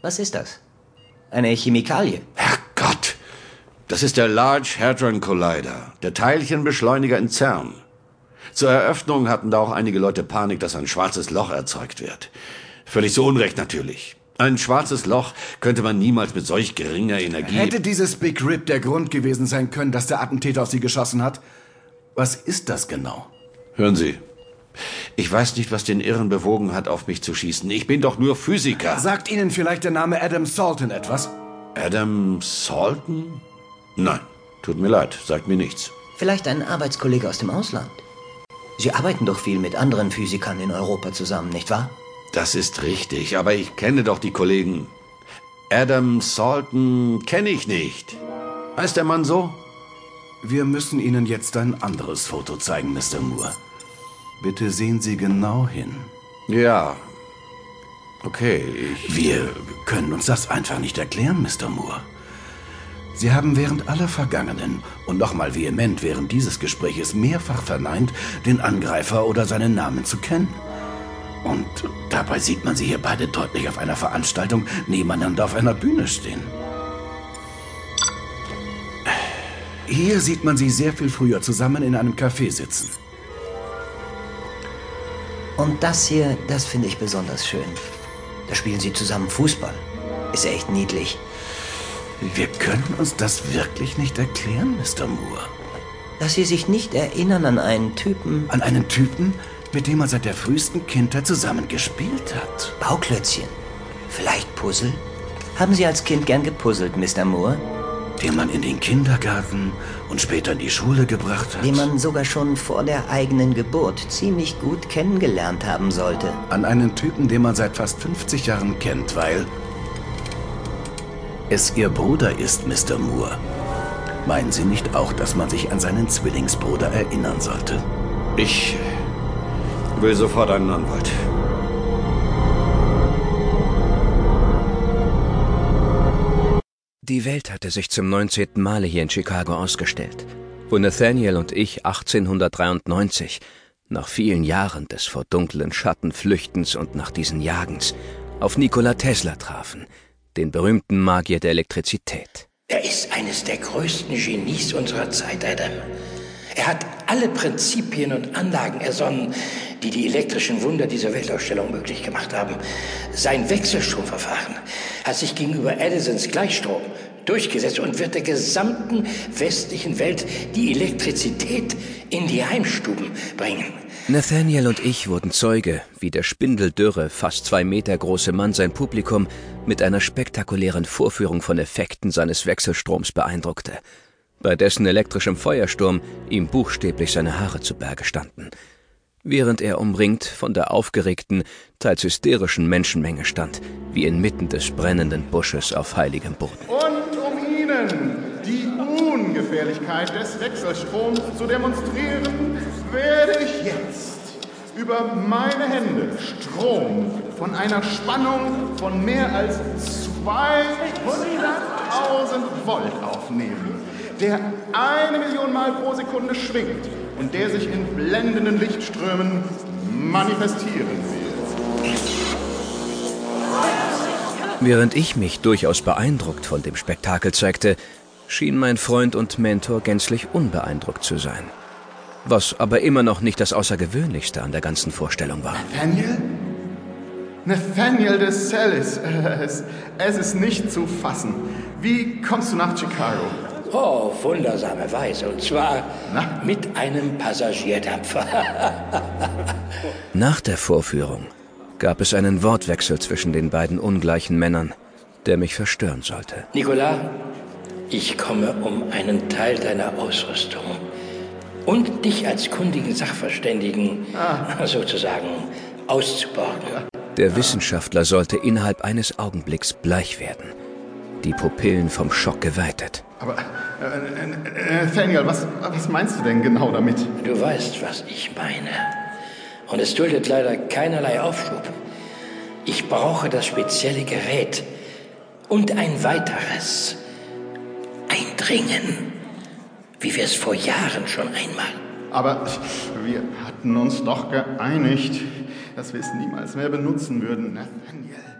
Was ist das? Eine Chemikalie? Herrgott! Das ist der Large Hadron Collider, der Teilchenbeschleuniger in CERN. Zur Eröffnung hatten da auch einige Leute Panik, dass ein schwarzes Loch erzeugt wird. Völlig zu Unrecht natürlich. Ein schwarzes Loch könnte man niemals mit solch geringer Energie. Hätte dieses Big Rip der Grund gewesen sein können, dass der Attentäter auf Sie geschossen hat? Was ist das genau? Hören Sie. Ich weiß nicht, was den Irren bewogen hat, auf mich zu schießen. Ich bin doch nur Physiker. Sagt Ihnen vielleicht der Name Adam Salton etwas? Adam Salton? Nein, tut mir leid, sagt mir nichts. Vielleicht ein Arbeitskollege aus dem Ausland. Sie arbeiten doch viel mit anderen Physikern in Europa zusammen, nicht wahr? Das ist richtig, aber ich kenne doch die Kollegen. Adam Salton kenne ich nicht. Heißt der Mann so? Wir müssen Ihnen jetzt ein anderes Foto zeigen, Mr. Moore. Bitte sehen Sie genau hin. Ja. Okay, ich. Wir können uns das einfach nicht erklären, Mr. Moore. Sie haben während aller vergangenen und nochmal vehement während dieses Gespräches mehrfach verneint, den Angreifer oder seinen Namen zu kennen. Und dabei sieht man sie hier beide deutlich auf einer Veranstaltung nebeneinander auf einer Bühne stehen. Hier sieht man sie sehr viel früher zusammen in einem Café sitzen. Und das hier, das finde ich besonders schön. Da spielen sie zusammen Fußball. Ist echt niedlich. Wir können uns das wirklich nicht erklären, Mr. Moore. Dass Sie sich nicht erinnern an einen Typen. An einen Typen, mit dem man seit der frühesten Kindheit zusammen gespielt hat. Bauklötzchen. Vielleicht Puzzle? Haben Sie als Kind gern gepuzzelt, Mr. Moore? Den man in den Kindergarten und später in die Schule gebracht hat. Den man sogar schon vor der eigenen Geburt ziemlich gut kennengelernt haben sollte. An einen Typen, den man seit fast 50 Jahren kennt, weil es Ihr Bruder ist, Mr. Moore. Meinen Sie nicht auch, dass man sich an seinen Zwillingsbruder erinnern sollte? Ich will sofort einen Anwalt. Die Welt hatte sich zum 19. Male hier in Chicago ausgestellt, wo Nathaniel und ich 1893, nach vielen Jahren des vor dunklen Schatten Flüchtens und nach diesen Jagens, auf Nikola Tesla trafen, den berühmten Magier der Elektrizität. Er ist eines der größten Genies unserer Zeit, Adam. Er hat alle Prinzipien und Anlagen ersonnen, die die elektrischen Wunder dieser Weltausstellung möglich gemacht haben. Sein Wechselstromverfahren hat sich gegenüber Edisons Gleichstrom durchgesetzt und wird der gesamten westlichen Welt die Elektrizität in die Heimstuben bringen. Nathaniel und ich wurden Zeuge, wie der spindeldürre, fast zwei Meter große Mann sein Publikum mit einer spektakulären Vorführung von Effekten seines Wechselstroms beeindruckte, bei dessen elektrischem Feuersturm ihm buchstäblich seine Haare zu Berge standen, während er umringt von der aufgeregten, teils hysterischen Menschenmenge stand, wie inmitten des brennenden Busches auf heiligem Boden. Und um Ihnen die Ungefährlichkeit des Wechselstroms zu demonstrieren, werde ich jetzt über meine Hände Strom von einer Spannung von mehr als 200.000 Volt aufnehmen, der eine Million Mal pro Sekunde schwingt und der sich in blendenden Lichtströmen manifestieren wird. Während ich mich durchaus beeindruckt von dem Spektakel zeigte, schien mein Freund und Mentor gänzlich unbeeindruckt zu sein. Was aber immer noch nicht das Außergewöhnlichste an der ganzen Vorstellung war. Nathaniel? Nathaniel de Celis, es, es ist nicht zu fassen. Wie kommst du nach Chicago? Oh, wundersame Weise. Und zwar Na? mit einem Passagierdampfer. Nach der Vorführung gab es einen Wortwechsel zwischen den beiden ungleichen Männern, der mich verstören sollte. Nicolas, ich komme, um einen Teil deiner Ausrüstung und dich als kundigen Sachverständigen sozusagen auszuborgen. Der Wissenschaftler sollte innerhalb eines Augenblicks bleich werden, die Pupillen vom Schock geweitet. Aber, äh, äh, Nathaniel, was, was meinst du denn genau damit? Du weißt, was ich meine. Und es duldet leider keinerlei Aufschub. Ich brauche das spezielle Gerät und ein weiteres. Ein Dringen, wie wir es vor Jahren schon einmal. Aber wir hatten uns doch geeinigt, dass wir es niemals mehr benutzen würden, Nathaniel.